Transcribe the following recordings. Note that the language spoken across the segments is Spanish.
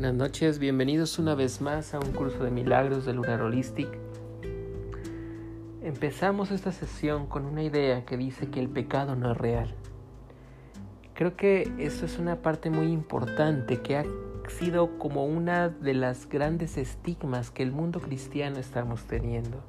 Buenas noches, bienvenidos una vez más a un curso de milagros de Lunar Holistic. Empezamos esta sesión con una idea que dice que el pecado no es real. Creo que esto es una parte muy importante que ha sido como una de las grandes estigmas que el mundo cristiano estamos teniendo.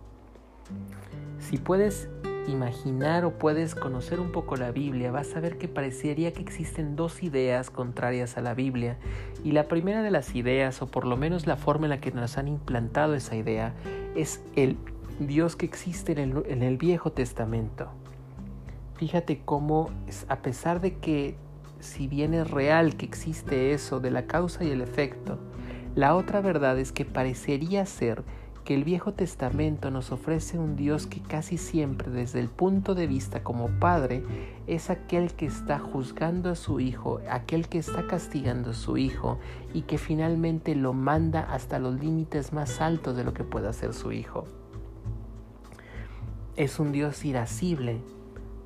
Si puedes imaginar o puedes conocer un poco la Biblia, vas a ver que parecería que existen dos ideas contrarias a la Biblia. Y la primera de las ideas, o por lo menos la forma en la que nos han implantado esa idea, es el Dios que existe en el, en el Viejo Testamento. Fíjate cómo, a pesar de que si bien es real que existe eso de la causa y el efecto, la otra verdad es que parecería ser que el Viejo Testamento nos ofrece un Dios que casi siempre desde el punto de vista como padre es aquel que está juzgando a su hijo, aquel que está castigando a su hijo y que finalmente lo manda hasta los límites más altos de lo que pueda hacer su hijo. Es un Dios irascible,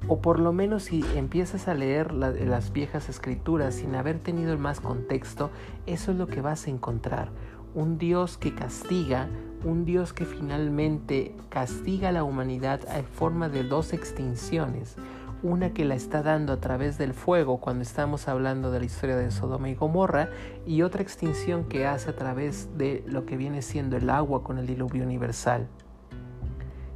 o por lo menos si empiezas a leer las viejas escrituras sin haber tenido el más contexto, eso es lo que vas a encontrar. Un Dios que castiga, un Dios que finalmente castiga a la humanidad en forma de dos extinciones. Una que la está dando a través del fuego cuando estamos hablando de la historia de Sodoma y Gomorra y otra extinción que hace a través de lo que viene siendo el agua con el diluvio universal.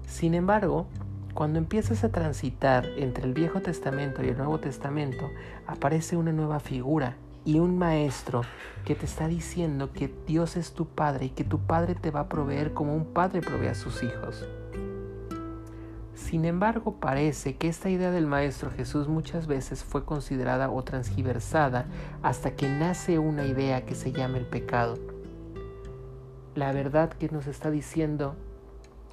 Sin embargo, cuando empiezas a transitar entre el Viejo Testamento y el Nuevo Testamento, aparece una nueva figura y un maestro que te está diciendo que Dios es tu Padre y que tu Padre te va a proveer como un padre provee a sus hijos. Sin embargo, parece que esta idea del Maestro Jesús muchas veces fue considerada o transgiversada hasta que nace una idea que se llama el pecado. La verdad que nos está diciendo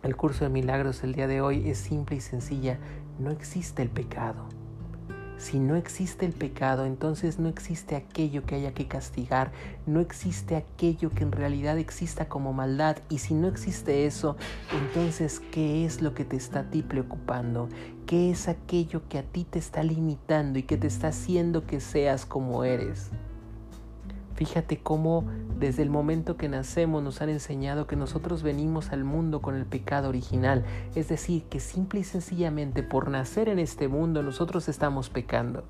el curso de milagros el día de hoy es simple y sencilla, no existe el pecado. Si no existe el pecado, entonces no existe aquello que haya que castigar, no existe aquello que en realidad exista como maldad. Y si no existe eso, entonces ¿qué es lo que te está a ti preocupando? ¿Qué es aquello que a ti te está limitando y que te está haciendo que seas como eres? Fíjate cómo desde el momento que nacemos nos han enseñado que nosotros venimos al mundo con el pecado original, es decir, que simple y sencillamente por nacer en este mundo nosotros estamos pecando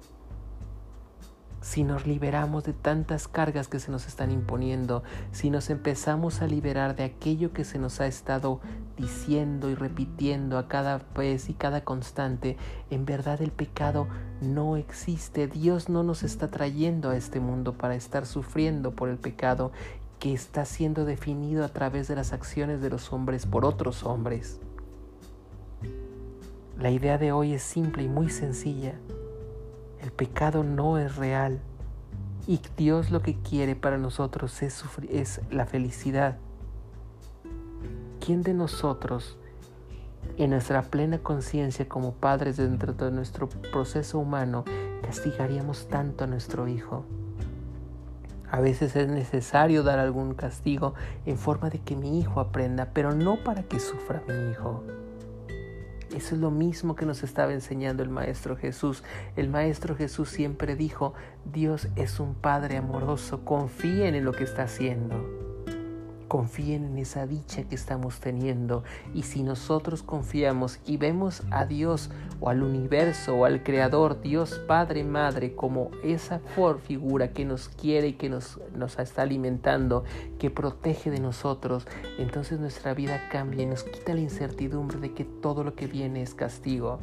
si nos liberamos de tantas cargas que se nos están imponiendo, si nos empezamos a liberar de aquello que se nos ha estado diciendo y repitiendo a cada vez y cada constante, en verdad el pecado no existe. Dios no nos está trayendo a este mundo para estar sufriendo por el pecado que está siendo definido a través de las acciones de los hombres por otros hombres. La idea de hoy es simple y muy sencilla. Pecado no es real y Dios lo que quiere para nosotros es, es la felicidad. ¿Quién de nosotros, en nuestra plena conciencia como padres dentro de nuestro proceso humano, castigaríamos tanto a nuestro hijo? A veces es necesario dar algún castigo en forma de que mi hijo aprenda, pero no para que sufra mi hijo. Eso es lo mismo que nos estaba enseñando el Maestro Jesús. El Maestro Jesús siempre dijo, Dios es un Padre amoroso, confíen en lo que está haciendo. Confíen en esa dicha que estamos teniendo y si nosotros confiamos y vemos a Dios o al universo o al Creador, Dios Padre, Madre, como esa figura que nos quiere y que nos, nos está alimentando, que protege de nosotros, entonces nuestra vida cambia y nos quita la incertidumbre de que todo lo que viene es castigo.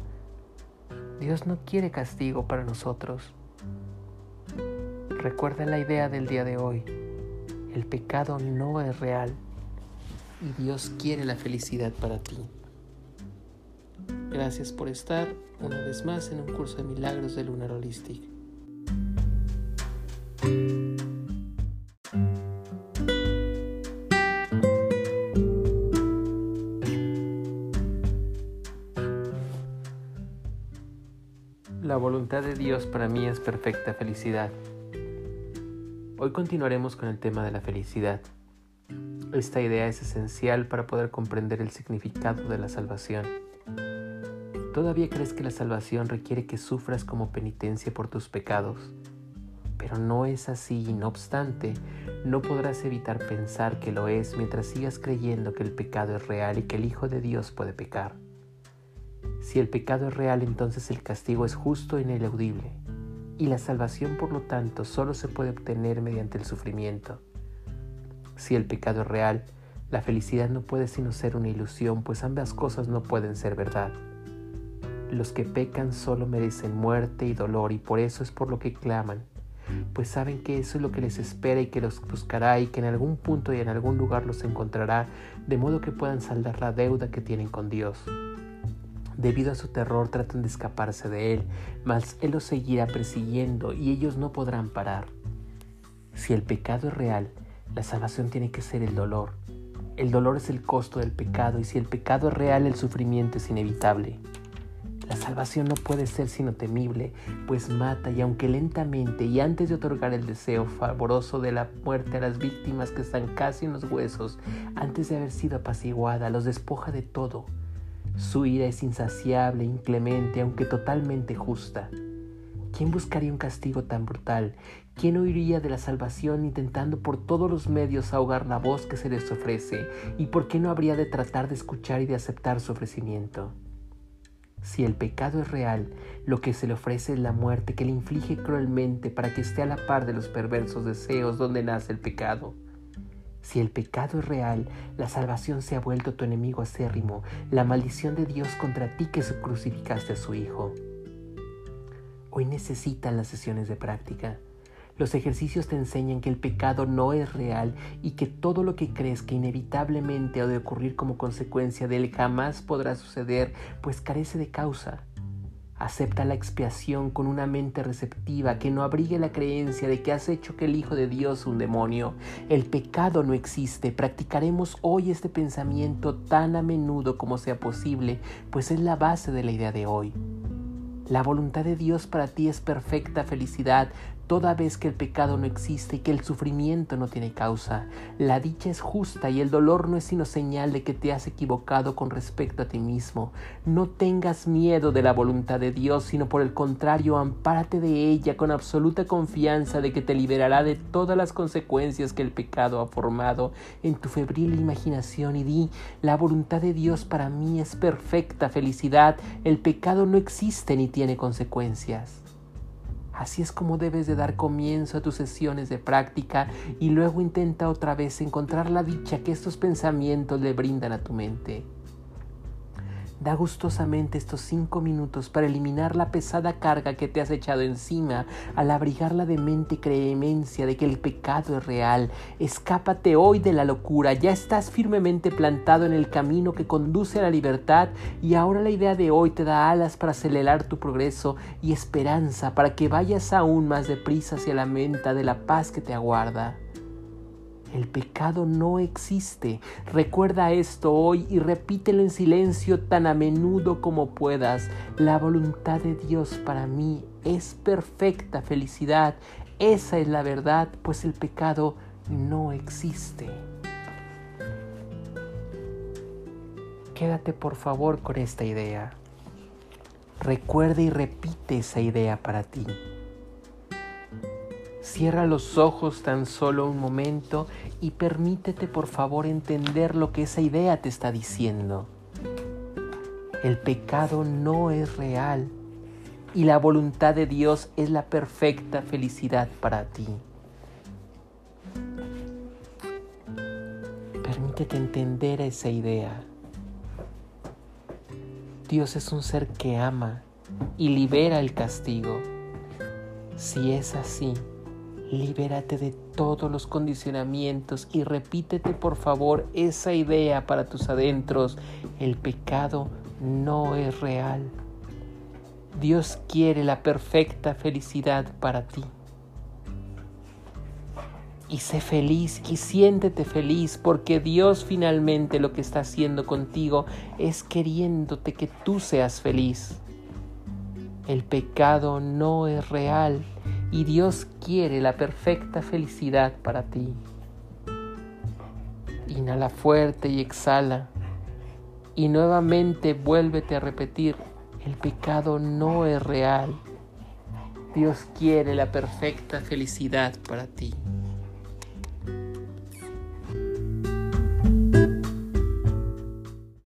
Dios no quiere castigo para nosotros. Recuerda la idea del día de hoy. El pecado no es real y Dios quiere la felicidad para ti. Gracias por estar una vez más en un curso de milagros de Lunar Holistic. La voluntad de Dios para mí es perfecta felicidad. Hoy continuaremos con el tema de la felicidad. Esta idea es esencial para poder comprender el significado de la salvación. ¿Todavía crees que la salvación requiere que sufras como penitencia por tus pecados? Pero no es así y no obstante, no podrás evitar pensar que lo es mientras sigas creyendo que el pecado es real y que el Hijo de Dios puede pecar. Si el pecado es real, entonces el castigo es justo e ineludible, y la salvación, por lo tanto, solo se puede obtener mediante el sufrimiento. Si el pecado es real, la felicidad no puede sino ser una ilusión, pues ambas cosas no pueden ser verdad. Los que pecan solo merecen muerte y dolor, y por eso es por lo que claman, pues saben que eso es lo que les espera y que los buscará y que en algún punto y en algún lugar los encontrará, de modo que puedan saldar la deuda que tienen con Dios. Debido a su terror tratan de escaparse de él, mas él los seguirá persiguiendo y ellos no podrán parar. Si el pecado es real, la salvación tiene que ser el dolor. El dolor es el costo del pecado y si el pecado es real, el sufrimiento es inevitable. La salvación no puede ser sino temible, pues mata y aunque lentamente y antes de otorgar el deseo favoroso de la muerte a las víctimas que están casi en los huesos, antes de haber sido apaciguada, los despoja de todo su ira es insaciable, inclemente, aunque totalmente justa. ¿Quién buscaría un castigo tan brutal? ¿Quién oiría de la salvación intentando por todos los medios ahogar la voz que se les ofrece? ¿Y por qué no habría de tratar de escuchar y de aceptar su ofrecimiento? Si el pecado es real, lo que se le ofrece es la muerte que le inflige cruelmente para que esté a la par de los perversos deseos donde nace el pecado. Si el pecado es real, la salvación se ha vuelto tu enemigo acérrimo, la maldición de Dios contra ti que crucificaste a su Hijo. Hoy necesitan las sesiones de práctica. Los ejercicios te enseñan que el pecado no es real y que todo lo que crees que inevitablemente ha de ocurrir como consecuencia de él jamás podrá suceder, pues carece de causa. Acepta la expiación con una mente receptiva que no abrigue la creencia de que has hecho que el Hijo de Dios un demonio. El pecado no existe. Practicaremos hoy este pensamiento tan a menudo como sea posible, pues es la base de la idea de hoy. La voluntad de Dios para ti es perfecta felicidad, toda vez que el pecado no existe y que el sufrimiento no tiene causa. La dicha es justa y el dolor no es sino señal de que te has equivocado con respecto a ti mismo. No tengas miedo de la voluntad de Dios, sino por el contrario, ampárate de ella con absoluta confianza de que te liberará de todas las consecuencias que el pecado ha formado en tu febril imaginación y di, la voluntad de Dios para mí es perfecta felicidad, el pecado no existe ni tiene consecuencias. Así es como debes de dar comienzo a tus sesiones de práctica y luego intenta otra vez encontrar la dicha que estos pensamientos le brindan a tu mente. Da gustosamente estos cinco minutos para eliminar la pesada carga que te has echado encima al abrigar la demente creemencia de que el pecado es real. Escápate hoy de la locura, ya estás firmemente plantado en el camino que conduce a la libertad y ahora la idea de hoy te da alas para acelerar tu progreso y esperanza para que vayas aún más deprisa hacia la menta de la paz que te aguarda. El pecado no existe. Recuerda esto hoy y repítelo en silencio tan a menudo como puedas. La voluntad de Dios para mí es perfecta felicidad. Esa es la verdad, pues el pecado no existe. Quédate por favor con esta idea. Recuerda y repite esa idea para ti. Cierra los ojos tan solo un momento y permítete por favor entender lo que esa idea te está diciendo. El pecado no es real y la voluntad de Dios es la perfecta felicidad para ti. Permítete entender esa idea. Dios es un ser que ama y libera el castigo. Si es así, Libérate de todos los condicionamientos y repítete por favor esa idea para tus adentros. El pecado no es real. Dios quiere la perfecta felicidad para ti. Y sé feliz y siéntete feliz porque Dios finalmente lo que está haciendo contigo es queriéndote que tú seas feliz. El pecado no es real y Dios quiere la perfecta felicidad para ti. Inhala fuerte y exhala. Y nuevamente vuélvete a repetir, el pecado no es real. Dios quiere la perfecta felicidad para ti.